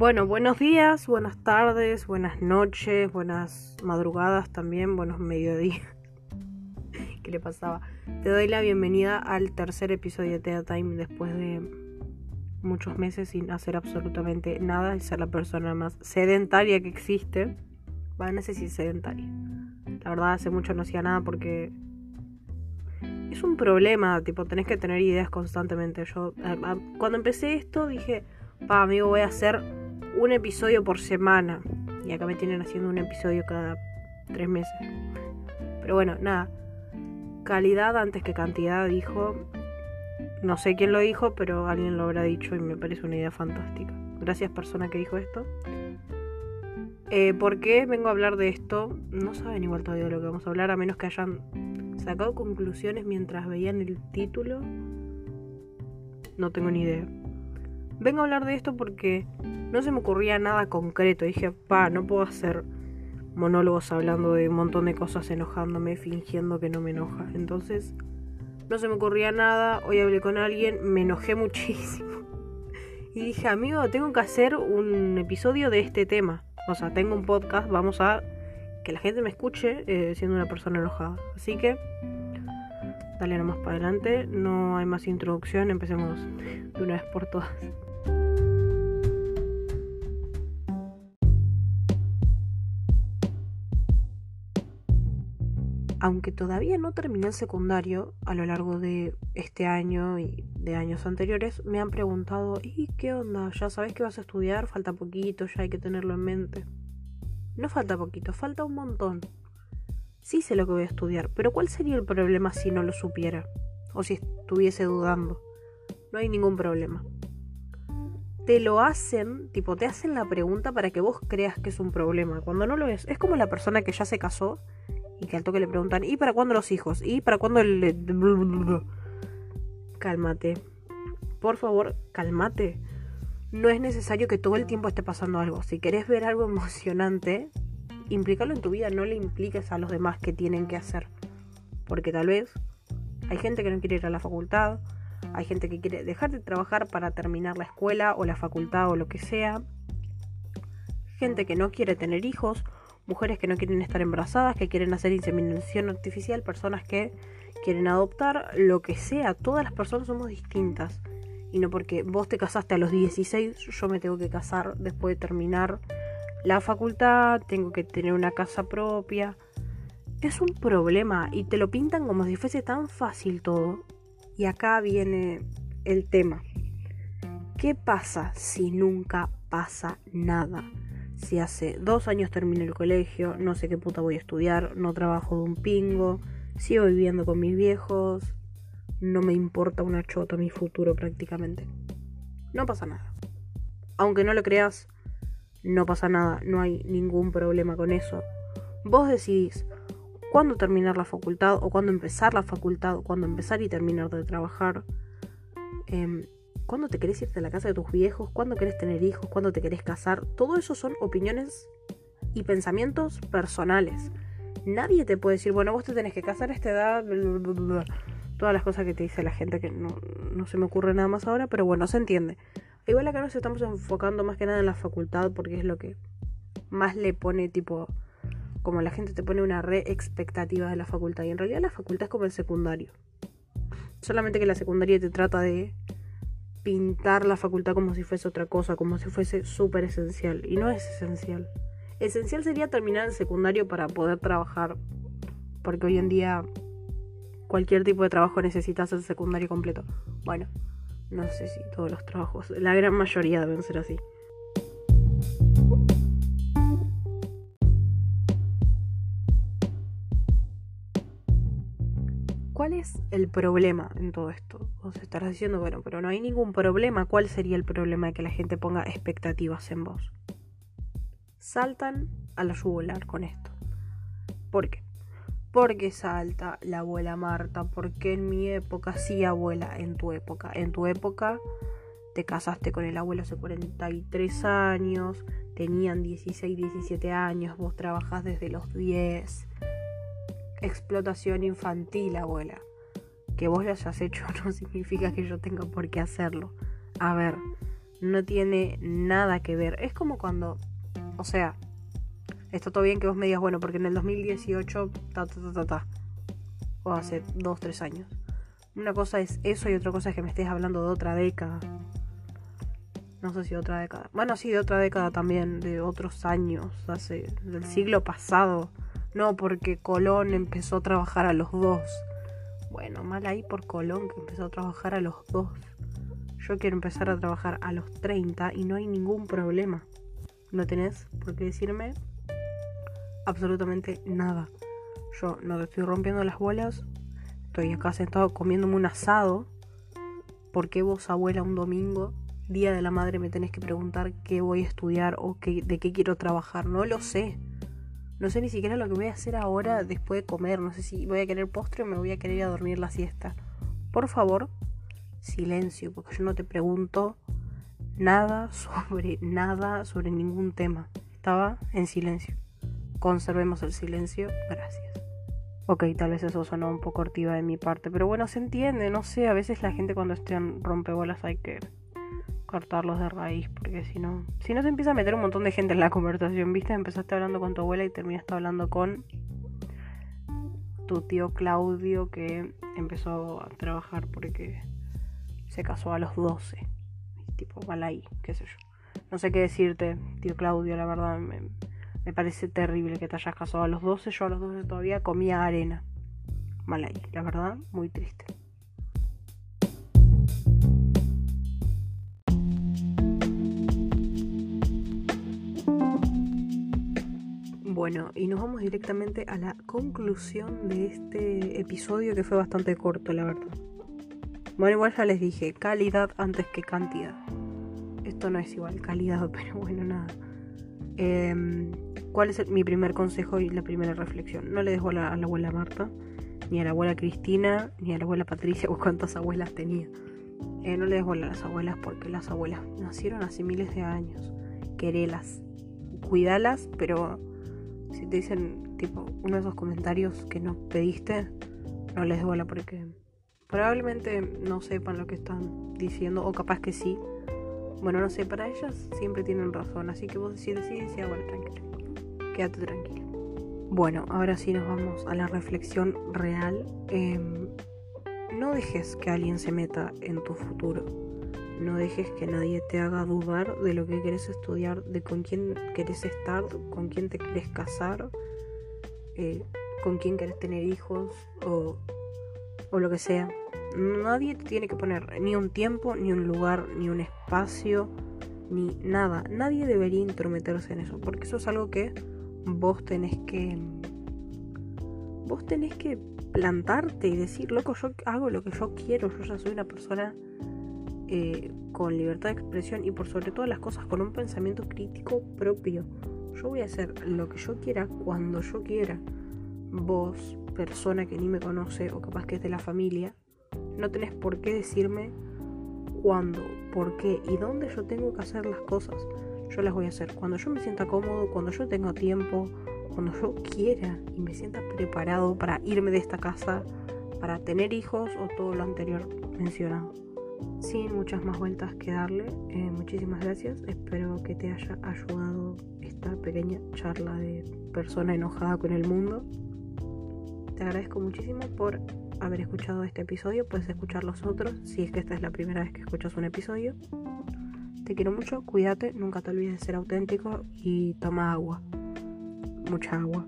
Bueno, buenos días, buenas tardes, buenas noches, buenas madrugadas también, buenos mediodías. ¿Qué le pasaba? Te doy la bienvenida al tercer episodio de Tea Time después de muchos meses sin hacer absolutamente nada y ser la persona más sedentaria que existe. Va, no sé si sedentaria. La verdad, hace mucho no hacía nada porque es un problema, tipo, tenés que tener ideas constantemente. Yo, cuando empecé esto, dije, pa, amigo, voy a hacer un episodio por semana. Y acá me tienen haciendo un episodio cada tres meses. Pero bueno, nada. Calidad antes que cantidad, dijo. No sé quién lo dijo, pero alguien lo habrá dicho y me parece una idea fantástica. Gracias persona que dijo esto. Eh, ¿Por qué vengo a hablar de esto? No saben igual todavía de lo que vamos a hablar, a menos que hayan sacado conclusiones mientras veían el título. No tengo ni idea. Vengo a hablar de esto porque no se me ocurría nada concreto. Dije, pa, no puedo hacer monólogos hablando de un montón de cosas, enojándome, fingiendo que no me enoja. Entonces, no se me ocurría nada. Hoy hablé con alguien, me enojé muchísimo. Y dije, amigo, tengo que hacer un episodio de este tema. O sea, tengo un podcast, vamos a que la gente me escuche eh, siendo una persona enojada. Así que, dale nomás para adelante. No hay más introducción, empecemos de una vez por todas. Aunque todavía no terminé el secundario, a lo largo de este año y de años anteriores, me han preguntado, ¿y qué onda? ¿Ya sabes que vas a estudiar? Falta poquito, ya hay que tenerlo en mente. No falta poquito, falta un montón. Sí sé lo que voy a estudiar, pero ¿cuál sería el problema si no lo supiera? O si estuviese dudando. No hay ningún problema. Te lo hacen, tipo, te hacen la pregunta para que vos creas que es un problema, cuando no lo es. Es como la persona que ya se casó y que al toque le preguntan, ¿y para cuándo los hijos? ¿Y para cuándo el... Cálmate. Por favor, cálmate. No es necesario que todo el tiempo esté pasando algo. Si querés ver algo emocionante, implícalo en tu vida, no le impliques a los demás que tienen que hacer. Porque tal vez hay gente que no quiere ir a la facultad, hay gente que quiere dejar de trabajar para terminar la escuela o la facultad o lo que sea, gente que no quiere tener hijos mujeres que no quieren estar embarazadas, que quieren hacer inseminación artificial, personas que quieren adoptar, lo que sea, todas las personas somos distintas. Y no porque vos te casaste a los 16, yo me tengo que casar después de terminar la facultad, tengo que tener una casa propia. Es un problema y te lo pintan como si fuese tan fácil todo. Y acá viene el tema. ¿Qué pasa si nunca pasa nada? Si hace dos años terminé el colegio, no sé qué puta voy a estudiar, no trabajo de un pingo, sigo viviendo con mis viejos, no me importa una chota mi futuro prácticamente. No pasa nada. Aunque no lo creas, no pasa nada, no hay ningún problema con eso. Vos decidís cuándo terminar la facultad o cuándo empezar la facultad o cuándo empezar y terminar de trabajar. Eh, cuándo te querés irte a la casa de tus viejos, cuándo querés tener hijos, cuándo te querés casar. Todo eso son opiniones y pensamientos personales. Nadie te puede decir, bueno, vos te tenés que casar a esta edad, todas las cosas que te dice la gente que no, no se me ocurre nada más ahora, pero bueno, se entiende. Igual acá nos estamos enfocando más que nada en la facultad porque es lo que más le pone tipo como la gente te pone una re expectativa de la facultad y en realidad la facultad es como el secundario. Solamente que la secundaria te trata de pintar la facultad como si fuese otra cosa, como si fuese súper esencial. Y no es esencial. Esencial sería terminar el secundario para poder trabajar. Porque hoy en día cualquier tipo de trabajo necesitas el secundario completo. Bueno, no sé si todos los trabajos, la gran mayoría deben ser así. El problema en todo esto? Vos estarás diciendo, bueno, pero no hay ningún problema. ¿Cuál sería el problema de que la gente ponga expectativas en vos? Saltan a la yugular con esto. ¿Por qué? Porque salta la abuela Marta, porque en mi época, sí abuela, en tu época, en tu época te casaste con el abuelo hace 43 años, tenían 16, 17 años, vos trabajás desde los 10 explotación infantil, abuela. Que vos lo hayas hecho no significa que yo tenga por qué hacerlo. A ver, No tiene nada que ver. Es como cuando, o sea, está todo bien que vos me digas, bueno, porque en el 2018, ta, ta, ta, ta, ta. O hace dos, tres años. Una cosa es eso y otra cosa es que me estés hablando de otra década. No sé si otra década. Bueno, sí, de otra década también, de otros años, hace del siglo pasado. No, porque Colón empezó a trabajar a los dos. Bueno, mal ahí por Colón que empezó a trabajar a los dos. Yo quiero empezar a trabajar a los 30 y no hay ningún problema. No tenés por qué decirme absolutamente nada. Yo no te estoy rompiendo las bolas. Estoy acá sentado comiéndome un asado. ¿Por qué vos, abuela, un domingo, día de la madre, me tenés que preguntar qué voy a estudiar o qué, de qué quiero trabajar? No lo sé. No sé ni siquiera lo que voy a hacer ahora después de comer. No sé si voy a querer postre o me voy a querer ir a dormir la siesta. Por favor, silencio, porque yo no te pregunto nada sobre nada, sobre ningún tema. Estaba en silencio. Conservemos el silencio. Gracias. Ok, tal vez eso sonó un poco hortiva de mi parte, pero bueno, se entiende, no sé, a veces la gente cuando estén rompebolas hay que cortarlos de raíz, porque si no, si no se empieza a meter un montón de gente en la conversación, ¿viste? Empezaste hablando con tu abuela y terminaste hablando con tu tío Claudio que empezó a trabajar porque se casó a los 12. Tipo, vale ahí, qué sé yo. No sé qué decirte, tío Claudio, la verdad me, parece terrible que te hayas casado a los 12. Yo a los 12 todavía comía arena. Mal ahí, la verdad, muy triste. Bueno, y nos vamos directamente a la conclusión de este episodio que fue bastante corto, la verdad. Bueno, igual ya les dije, calidad antes que cantidad. Esto no es igual calidad, pero bueno, nada. Em, ¿Cuál es mi primer consejo y la primera reflexión? No le dejo a la, abuela Marta, ni a la abuela Cristina, ni a la abuela Patricia, o cuántas abuelas tenía. Eh, no le dejo a las abuelas porque las abuelas nacieron hace miles de años. Querelas, cuidalas, pero si te dicen, tipo, uno de esos comentarios que no pediste, no les bola porque probablemente no sepan lo que están diciendo, o capaz que sí. Bueno, no sé, para ellas siempre tienen razón, así que vos si decides, ya, bueno, tranquilo. Quédate tranquilo. Bueno, ahora sí nos vamos a la reflexión real. Em, no dejes que alguien se meta en tu futuro no dejes que nadie te haga dudar de lo que quieres estudiar, de con quién quieres estar, con quién te quieres casar, eh, con quién quieres tener hijos o, o lo que sea. Nadie te tiene que poner ni un tiempo, ni un lugar, ni un espacio, ni nada. Nadie debería intrometerse en eso, porque eso es algo que vos tenés que. Vos tenés que plantarte y decir, loco, yo hago lo que yo quiero, yo ya soy una persona eh, con libertad de expresión y por sobre todas las cosas con un pensamiento crítico propio. Yo voy a hacer lo que yo quiera cuando yo quiera. Vos, persona que ni me conoce o capaz que es de la familia, no tenés por qué decirme cuándo, por qué y dónde yo tengo que hacer las cosas. Yo las voy a hacer cuando yo me sienta cómodo, cuando yo tenga tiempo, cuando yo quiera y me sienta preparado para irme de esta casa, para tener hijos o todo lo anterior mencionado sin muchas más vueltas que darle. Eh, muchísimas gracias. Espero que te haya ayudado esta pequeña charla de persona enojada con el mundo. Te agradezco muchísimo por haber escuchado este episodio. Puedes escuchar los otros si es que esta es la primera vez que escuchas un episodio. Te quiero mucho, cuídate, nunca te olvides de ser auténtico y toma agua. Mucha agua.